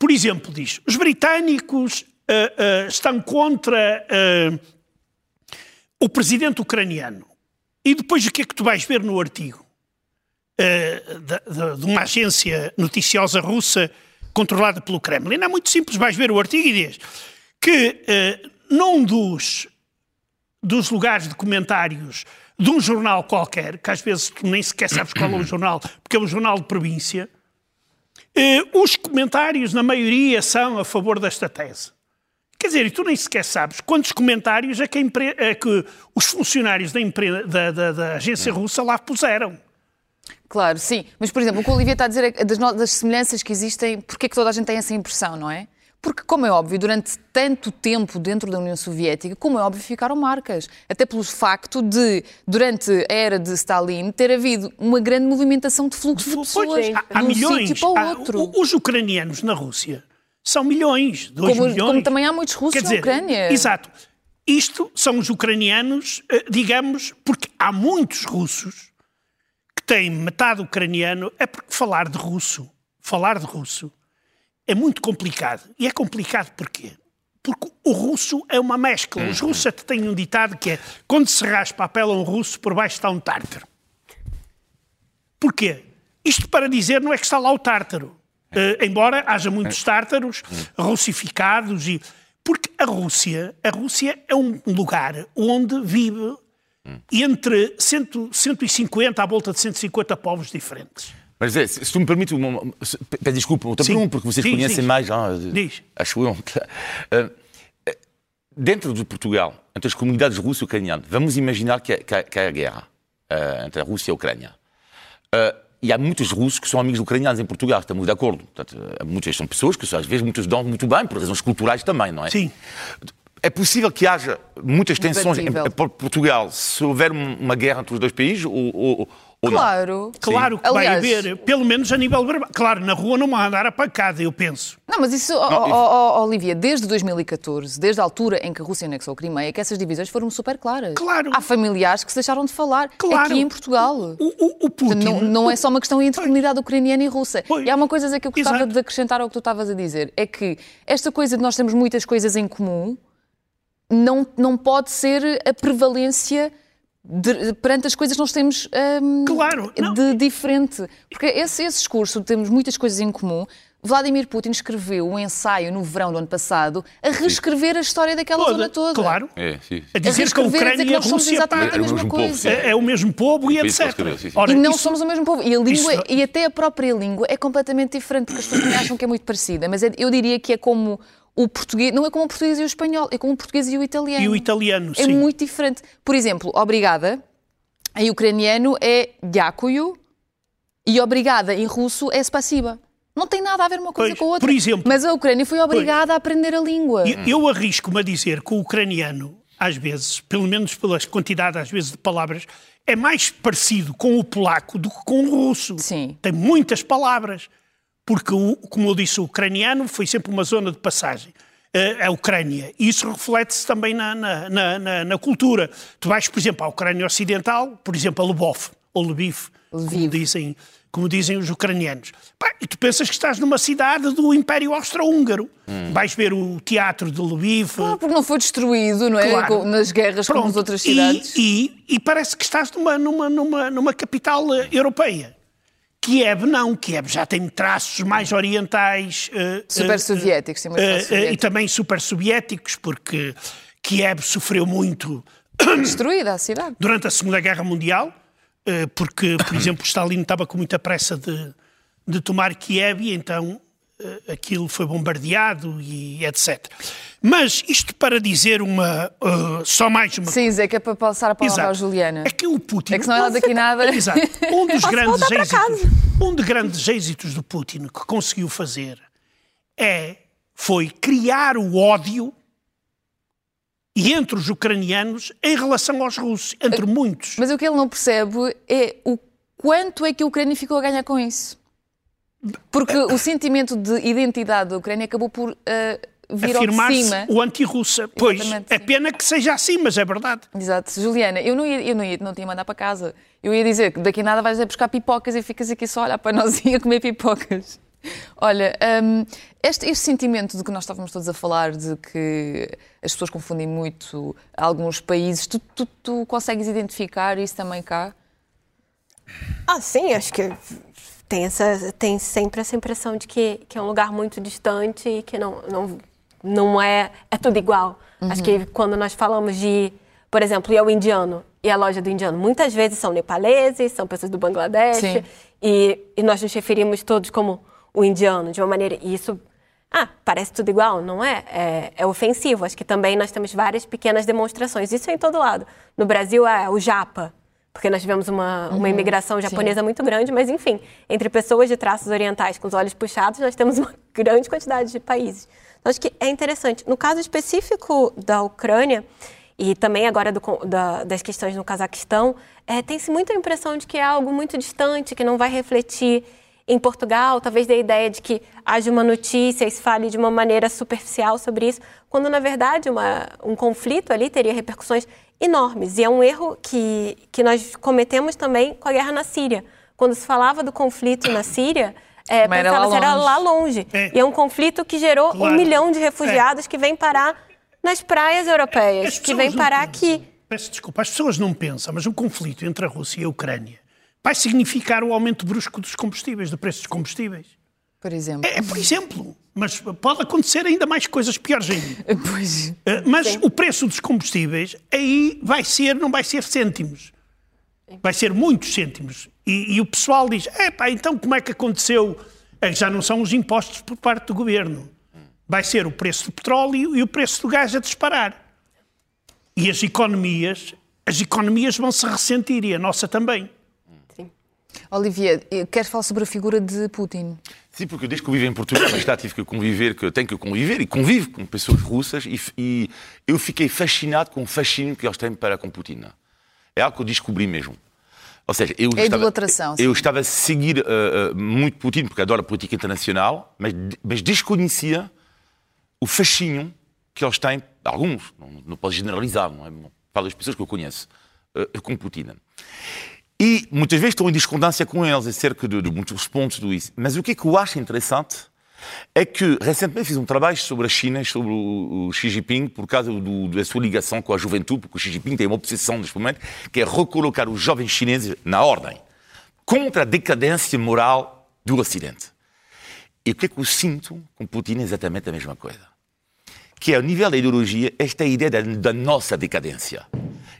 Por exemplo, diz: os britânicos eh, eh, estão contra eh, o presidente ucraniano. E depois o que é que tu vais ver no artigo? da- da- de uma agência noticiosa russa controlada pelo Kremlin. É muito simples, vais ver o artigo e diz que num dos, dos lugares de comentários de um jornal qualquer, que às vezes tu nem sequer sabes qual é o jornal, porque é um jornal de província, os comentários, na maioria, são a favor desta tese. Quer dizer, e tu nem sequer sabes quantos comentários é que, empre- é que os funcionários da, empre- da- da- da agência russa lá puseram. Claro, sim. Mas, por exemplo, o que o Olivia está a dizer é das, no- das semelhanças que existem, porque é que toda a gente tem essa impressão, não é? Porque, como é óbvio, durante tanto tempo dentro da União Soviética, como é óbvio, ficaram marcas. Até pelo facto de, durante a era de Stalin, ter havido uma grande movimentação de fluxo de pessoas Pois, há, há de um milhões. para há- outro. o- os ucranianos na Rússia são milhões, dois Como- milhões. como também há muitos russos Quer na dizer, Ucrânia. Exato. Isto são os ucranianos, eh, digamos, porque há muitos russos que têm metade ucraniano, é porque falar de russo, falar de russo, é muito complicado. E é complicado porquê? Porque o russo é uma mescla. Os russos até têm um ditado que é quando se raspa a pele a um russo, por baixo está um tártaro. Porquê? Isto para dizer não é que está lá o tártaro. Eh, embora haja muitos tártaros russificados e porque a Rússia, a Rússia é um lugar onde vive entre 100, 150 à volta de 150 povos diferentes. Mas Zé, se se tu me permites, uma, se- peço desculpa, outra Sim. pergunta, porque vocês Diz, conhecem diz. mais, ah, Diz. acho eu. Eh, dentro de Portugal, entre as comunidades russas e ucranianas, vamos imaginar que, é- que, é- que é a guerra ah, entre a Rússia e a Ucrânia. Ah, e há muitos russos que são amigos ucranianos em Portugal, estamos de acordo. Portanto, muitas são pessoas que às vezes muitos dão muito bem, por razões culturais também, não é? Sim. É possível que haja muitas tensões em, Debatível. Portugal se houver um- uma guerra entre os dois países ou, ou, ou não? Claro. Claro que vai Aliás- haver, pelo menos a nível verbal. Claro, na rua não vão andar a pancada, eu penso. Não, mas isso, ó, ó, ó, Olivia, desde 2014, desde a altura em que a Rússia anexou a Crimeia, que essas divisões foram super claras. Claro. Há familiares que se deixaram de falar Claro. aqui em Portugal. O, o, o Putin. Não, não é só uma questão entre comunidade ucraniana e russa. Pois. E há uma coisa que eu gostava Exato. de acrescentar ao que tu estavas a dizer: é que esta coisa de nós temos muitas coisas em comum não, não pode ser a prevalência de- perante as coisas que nós temos hum, Claro, não. de diferente. Porque esse, esse discurso, temos muitas coisas em comum. Vladimir Putin escreveu um ensaio no verão do ano passado a reescrever a história daquela Toda, zona toda. Claro. É, sim. A A dizer que a reescrever, a Ucrânia que e a nós somos Rússia pá, exatamente a É o mesma mesmo povo, é, é o mesmo povo e país etc. Ora, E não isso- somos o mesmo povo. E a língua, Isso- e até a própria língua é completamente diferente, porque as pessoas também acham que é muito parecida. Mas é- eu diria que é como o português, não é como o português e o espanhol, é como o português e o italiano. E o italiano, É sim. muito diferente. Por exemplo, obrigada, em ucraniano é дякую e obrigada em russo é spasiba. Não tem nada a ver uma coisa Pois, com a outra. por exemplo- Mas a Ucrânia foi obrigada a aprender a língua. Eu- Eu arrisco-me a dizer que o ucraniano, às vezes, pelo menos pela quantidade, às vezes, de palavras, é mais parecido com o polaco do que com o russo. Sim. Tem muitas palavras. Porque, como eu disse, o ucraniano foi sempre uma zona de passagem. eh, A Ucrânia. E isso reflete-se também na, na, na- na- cultura. Tu vais, por exemplo, à Ucrânia Ocidental, por exemplo, a Lvov, ou Lviv, como dizem, como dizem os ucranianos. Pá, e tu pensas que estás numa cidade do Império Austro-Húngaro. Vais ver o teatro de Lviv. Ah, porque não foi destruído, não é? Claro. Com- Nas guerras como as Pronto. outras E- cidades. E, e parece que estás numa, numa, numa, numa capital eh, europeia. Kiev não, Kiev já tem traços mais orientais. eh, Super eh, soviéticos, sim, eh, eh, e também super soviéticos, porque Kiev sofreu muito Destruída a cidade. durante a Segunda Guerra Mundial, eh, porque, por exemplo, Stalin estava com muita pressa de, de tomar Kiev e então eh, aquilo foi bombardeado e etc. Mas isto para dizer uma eh, só mais uma Sim, Zé, que é para passar a palavra Exato. à Juliana. É que o Putin. É que senão ela daqui nada. Exato. Um dos grandes êxitos. Um dos grandes êxitos do Putin que conseguiu fazer é foi criar o ódio e entre os ucranianos em relação aos russos, entre muitos. Mas o que ele não percebe é o quanto é que a Ucrânia ficou a ganhar com isso. Porque o sentimento de identidade da Ucrânia acabou por ah, vir ao de cima. o anti-russa. Pois, Exatamente, é sim. pena que seja assim, mas é verdade. Exato. Juliana, eu não ia, eu não ia, não te ia mandar para casa. Eu ia dizer que daqui a nada vais a buscar pipocas e ficas aqui só a olhar para nós e a comer pipocas. Olha, hum, este, este sentimento de que nós estávamos todos a falar, de que as pessoas confundem muito alguns países, tu, tu, tu consegues identificar isso também cá? Ah, sim, acho que tem, essa, tem sempre essa impressão de que, que é um lugar muito distante e que não, não, não é, é tudo igual. Acho que quando nós falamos de, por exemplo, e é o indiano e a loja do indiano, muitas vezes são nepaleses, são pessoas do Bangladesh Sim. e, e nós nos referimos todos como o indiano, de uma maneira. E isso. Ah, parece tudo igual, não é? é? É ofensivo. Acho que também nós temos várias pequenas demonstrações. Isso é em todo lado. No Brasil é o japa, porque nós tivemos uma, uma imigração japonesa muito grande, mas enfim, entre pessoas de traços orientais com os olhos puxados, nós temos uma grande quantidade de países. Então, acho que é interessante. No caso específico da Ucrânia, e também agora do da- das questões no Cazaquistão, é, tem-se muita impressão de que é algo muito distante, que não vai refletir em Portugal, talvez dê a ideia de que haja uma notícia e se fale de uma maneira superficial sobre isso, quando na verdade uma, um conflito ali teria repercussões enormes. E é um erro que, que nós cometemos também com a guerra na Síria. Quando se falava do conflito na Síria, é, Mas era lá pensava-se era longe. lá longe. É. E é um conflito que gerou Claro. um milhão de refugiados que vêm parar nas praias europeias, As que não parar pensam. aqui. Peço desculpa, as pessoas não pensam, mas o conflito entre a Rússia e a Ucrânia vai significar o aumento brusco dos combustíveis, do preço dos combustíveis. Por exemplo. É, é por exemplo, mas pode acontecer ainda mais coisas piores ainda. Pois. Eh, Mas o preço dos combustíveis aí vai ser, não vai ser cêntimos. Vai ser muitos cêntimos. E, e o pessoal diz: epá, então como é que aconteceu? Eh, Já não são os impostos por parte do governo. Vai ser o preço do petróleo e o preço do gás a disparar. E as economias, as economias vão se ressentir e a nossa também. Olivia, eh, queres falar sobre a figura de Putin? Sim, porque desde que eu vivo em Portugal, mas tive que conviver, que tenho que conviver e convivo com pessoas russas e, e eu fiquei fascinado com o fascínio que eles têm para com Putin. É algo que eu descobri mesmo. Ou seja, eu É estava, eu estava a seguir uh, uh, muito Putin, porque adoro a política internacional, mas, mas desconhecia o fascínio que eles têm, alguns, não, não posso generalizar, não é? Falo das pessoas que eu conheço, uh, com Putin. E muitas vezes estou em discordância com eles acerca de, de muitos pontos do isso. Mas o que é que eu acho interessante é que recentemente fiz um trabalho sobre a China, sobre o Xi Jinping, por causa do, da sua ligação com a juventude, porque o Xi Jinping tem uma obsessão neste momento, que é recolocar os jovens chineses na ordem, contra a decadência moral do Ocidente. E o que é que eu sinto com Putin é exatamente a mesma coisa. Que é, ao nível da ideologia, esta ideia da, da nossa decadência.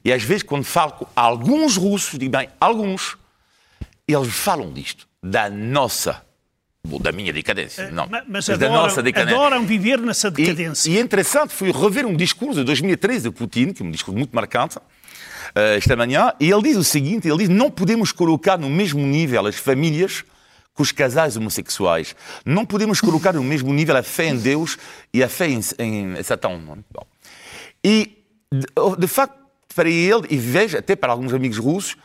E às vezes, quando falo com alguns russos, digo bem, alguns, eles falam disto, da nossa da minha decadência, não. Mas, mas da adoram, nossa decadência. adoram viver nessa decadência. E, e interessante, fui rever um discurso de 2013 de Putin, que é um discurso muito marcante, uh, esta manhã, e ele diz o seguinte, ele diz, não podemos colocar no mesmo nível as famílias com os casais homossexuais. Não podemos colocar no mesmo nível a fé em Deus e a fé em, em, Satã. Bom. E, de, de facto, para ele, e vejo até para alguns amigos russos,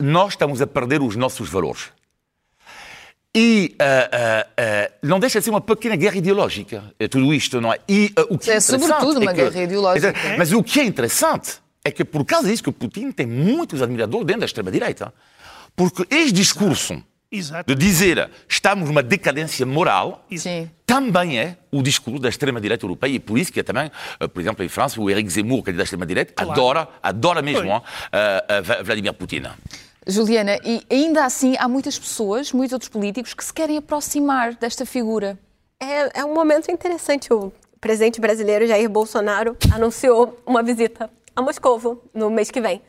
nós estamos a perder os nossos valores. E uh, uh, uh, não deixa de ser uma pequena guerra ideológica, é tudo isto, não é? E, o que é, é sobretudo uma é que, guerra ideológica. Mas o que é interessante é que por causa disso que o Putin tem muitos admiradores dentro da extrema-direita. Porque este discurso Exato. de dizer estamos numa decadência moral Sim. também é o discurso da extrema-direita europeia e por isso que é também, por exemplo, em França, o Eric Zemmour, que é da extrema-direita, Claro. adora, adora mesmo uh, uh, Vladimir Putin. Juliana, e ainda assim há muitas pessoas, muitos outros políticos que se querem aproximar desta figura. É, é um momento interessante. O presidente brasileiro Jair Bolsonaro anunciou uma visita a Moscovo no mês que vem.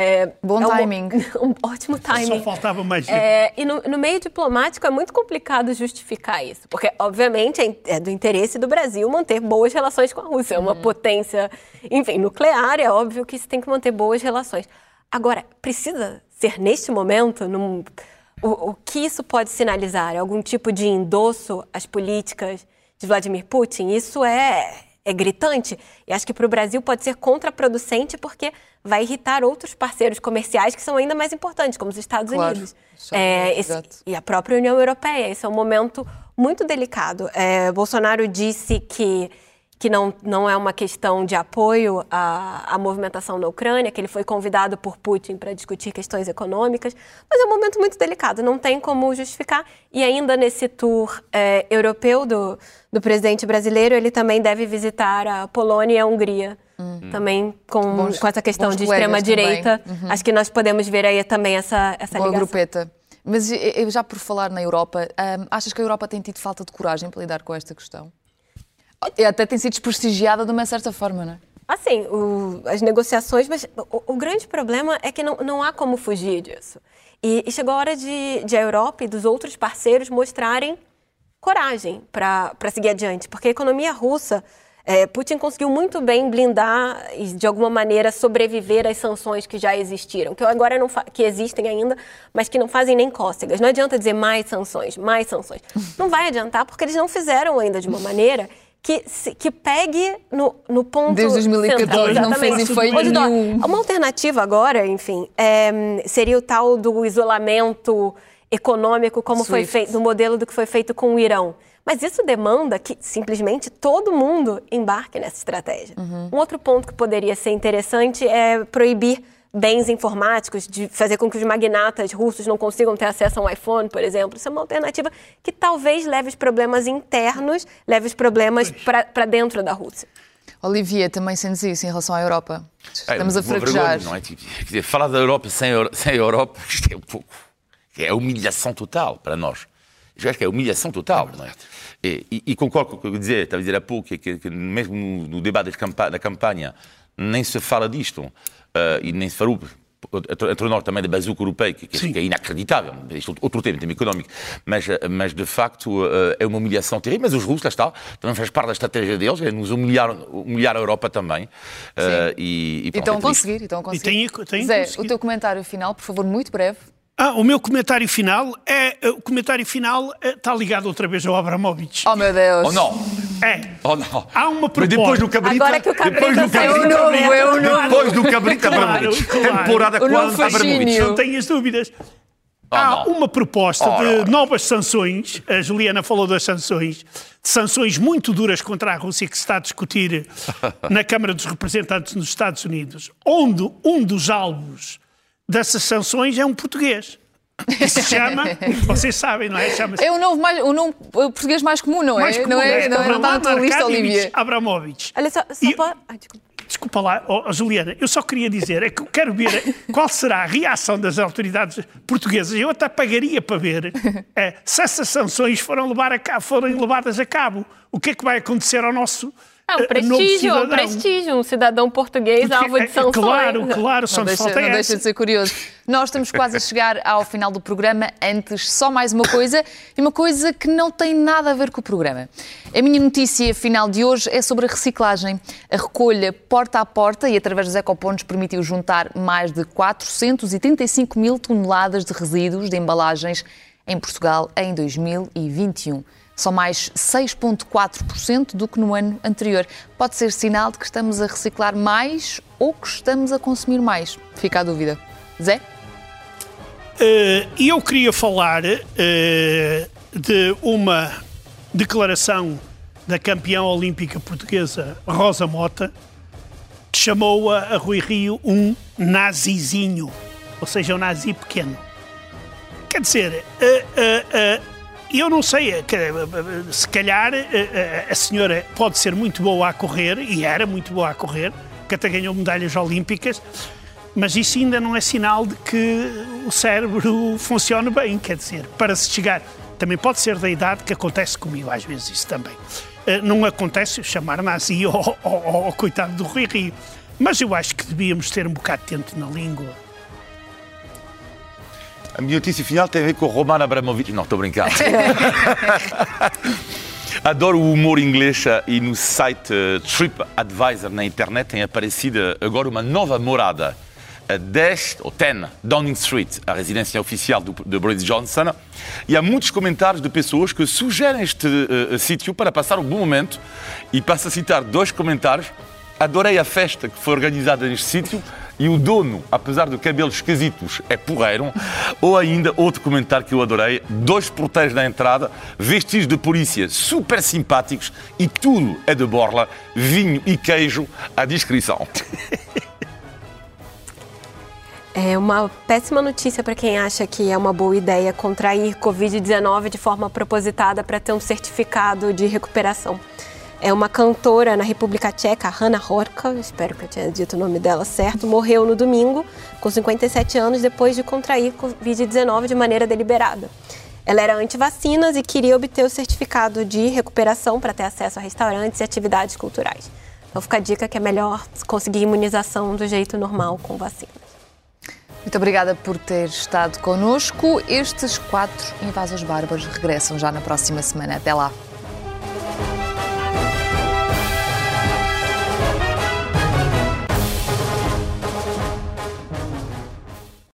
É, Bom é um- timing. Um, ótimo timing. Só faltava mais. É, e no, no meio diplomático é muito complicado justificar isso, porque, obviamente, é é do interesse do Brasil manter boas relações com a Rússia. É uma potência, enfim, nuclear, é óbvio que se tem que manter boas relações. Agora, precisa ser neste momento, num- o, o que isso pode sinalizar? Algum tipo de endosso às políticas de Vladimir Putin? Isso é, é gritante. E acho que para o Brasil pode ser contraproducente, porque vai irritar outros parceiros comerciais que são ainda mais importantes, como os Estados Claro. Unidos. É esse- e a própria União Europeia. Esse é um momento muito delicado. É, Bolsonaro disse que, que não, não é uma questão de apoio à, à movimentação na Ucrânia, que ele foi convidado por Putin para discutir questões econômicas, mas é um momento muito delicado, não tem como justificar. E ainda nesse tour é, europeu do, do presidente brasileiro, ele também deve visitar a Polônia e a Hungria. Também com, Bons- com essa questão de extrema-direita. também. Acho que nós podemos ver aí também essa, essa Boa ligação. grupeta. Mas já por falar na Europa, hum, achas que a Europa tem tido falta de coragem para lidar com esta questão? E Até tem sido desprestigiada de uma certa forma, não é? Assim, o- as negociações, mas o, o grande problema é que não, não há como fugir disso. E, e chegou a hora de, de a Europa e dos outros parceiros mostrarem coragem para seguir adiante, porque a economia russa, é, Putin conseguiu muito bem blindar e, de alguma maneira, sobreviver às sanções que já existiram, que agora não que existem ainda, mas que não fazem nem cócegas. Não adianta dizer mais sanções, mais sanções. Não vai adiantar, porque eles não fizeram ainda de uma maneira que, que pegue no, no ponto Desde 2014 central. não fez efeito Didó, nenhum. Uma alternativa agora, enfim, é, seria o tal do isolamento econômico, como foi Swift. feito, do modelo do que foi feito com o Irão. Mas isso demanda que simplesmente todo mundo embarque nessa estratégia. Um outro ponto que poderia ser interessante é proibir bens informáticos, de fazer com que os magnatas russos não consigam ter acesso a um iPhone, por exemplo. Isso é uma alternativa que talvez leve os problemas internos, leve os problemas para dentro da Rússia. Olivia, também sentes isso em relação à Europa? É, Estamos a uma fraquejar. vergonha, não é? Quer dizer, falar da Europa sem, sem a Europa, isto é um pouco. É a humilhação total para nós. Eu acho que é a humilhação total. Não é? E, e- e concordo com o que eu dizia, estava a dizer há pouco, que, que- que mesmo no, no debate campa- da campanha nem se fala disto. Eh, e nem se falou entre entre nós também da bazuca europeia, que, que, que é inacreditável. Isto é outro tema, tema económico. Mas, eh, mas de facto, eh, é uma humilhação terrível. Mas os russos, lá está, também faz parte da estratégia deles, é nos humilhar, humilhar a Europa também. Eh, e, e E pronto, estão é a conseguir, e estão a conseguir. têm- têm Zé, conseguido. o teu comentário final, por favor, muito breve. Ah, o meu comentário final é eh, o comentário final eh, está ligado outra vez ao Abramovich. Oh, meu Deus. Oh não! É. Oh não! Há uma Mas proposta. depois do Cabrita... Agora que o Cabrita depois do saiu Cabrita, novo, eu não- Depois do Cabrita, Claro, Abramovich. claro. Temporada O novo 4, Abramovich. Não tenhas dúvidas. Oh, Há não. uma proposta Ora, de novas sanções, a Juliana falou das sanções, de sanções muito duras contra a Rússia que se está a discutir na Câmara dos Representantes nos Estados Unidos, onde um dos alvos dessas sanções é um português, Isso se chama, vocês sabem, não é? É o novo, mais, o nome português mais comum, não é? mais comum, não é, não é, não está na tua lista, Olivia. Abramovich. Olha só, só E- pode... Ai, desculpa. Desculpa lá, oh, Juliana, eu só queria dizer é que eu quero ver qual será a reação das autoridades portuguesas. Eu até pagaria para ver eh, se essas sanções foram, levar a forem levadas a cabo. O que é que vai acontecer ao nosso É um prestígio, é um cidadão? prestígio. Um cidadão português Porque, alvo de eh, sanções. Claro, claro, só Não deixa, falta não deixa de ser curioso. Nós estamos quase a chegar ao final do programa. Antes, só mais uma coisa, e uma coisa que não tem nada a ver com o programa. A minha notícia final de hoje é sobre a reciclagem. A recolha porta a porta e através dos ecopontos permitiu juntar mais de 435 mil toneladas de resíduos de embalagens em Portugal em 2021. Só mais 6,4% do que no ano anterior. Pode ser sinal de que estamos a reciclar mais ou que estamos a consumir mais. Fica a dúvida. Zé? Eh, E eu queria falar eh, de uma declaração da campeã olímpica portuguesa Rosa Mota, que chamou a, Rui Rio um nazizinho, ou seja, um nazi pequeno. Quer dizer, eh, eu não sei, eh, eh, eh, se calhar a senhora pode ser muito boa a correr, e era muito boa a correr, que até ganhou medalhas olímpicas, mas isso ainda não é sinal de que o cérebro funcione bem, quer dizer, para se chegar. Também pode ser da idade que acontece comigo, às vezes isso também. Não acontece chamar nazi ao, coitado do Rui Rio. Mas eu acho que devíamos ter um bocado de tento na língua. A minha notícia final tem a ver com o Roman Abramovich. Não, estou a brincar. Adoro o humor inglês eh, e no site eh, TripAdvisor na internet tem aparecido eh, agora uma nova morada. A 10, ou 10, Downing Street, a residência oficial do, de Boris Johnson. E há muitos comentários de pessoas que sugerem este eh, sítio para passar um bom momento. E passo a citar dois comentários. Adorei a festa que foi organizada neste sítio e o dono, apesar de cabelos esquisitos, é porreiro. Ou ainda, outro comentário que eu adorei: dois porteiros na entrada, vestidos de polícia super simpáticos e tudo é de borla, vinho e queijo à descrição. É uma péssima notícia para quem acha que é uma boa ideia contrair Covid-19 de forma propositada para ter um certificado de recuperação. É uma cantora na República Tcheca, Hanna Horka, espero que eu tenha dito o nome dela certo, morreu no domingo, com 57 anos, depois de contrair Covid-19 de maneira deliberada. Ela era anti-vacinas e queria obter o certificado de recuperação para ter acesso a restaurantes e atividades culturais. Então fica a dica que é melhor conseguir imunização do jeito normal com vacina. Muito obrigada por ter estado connosco. Estes quatro invasores bárbaros regressam já na próxima semana. Até lá.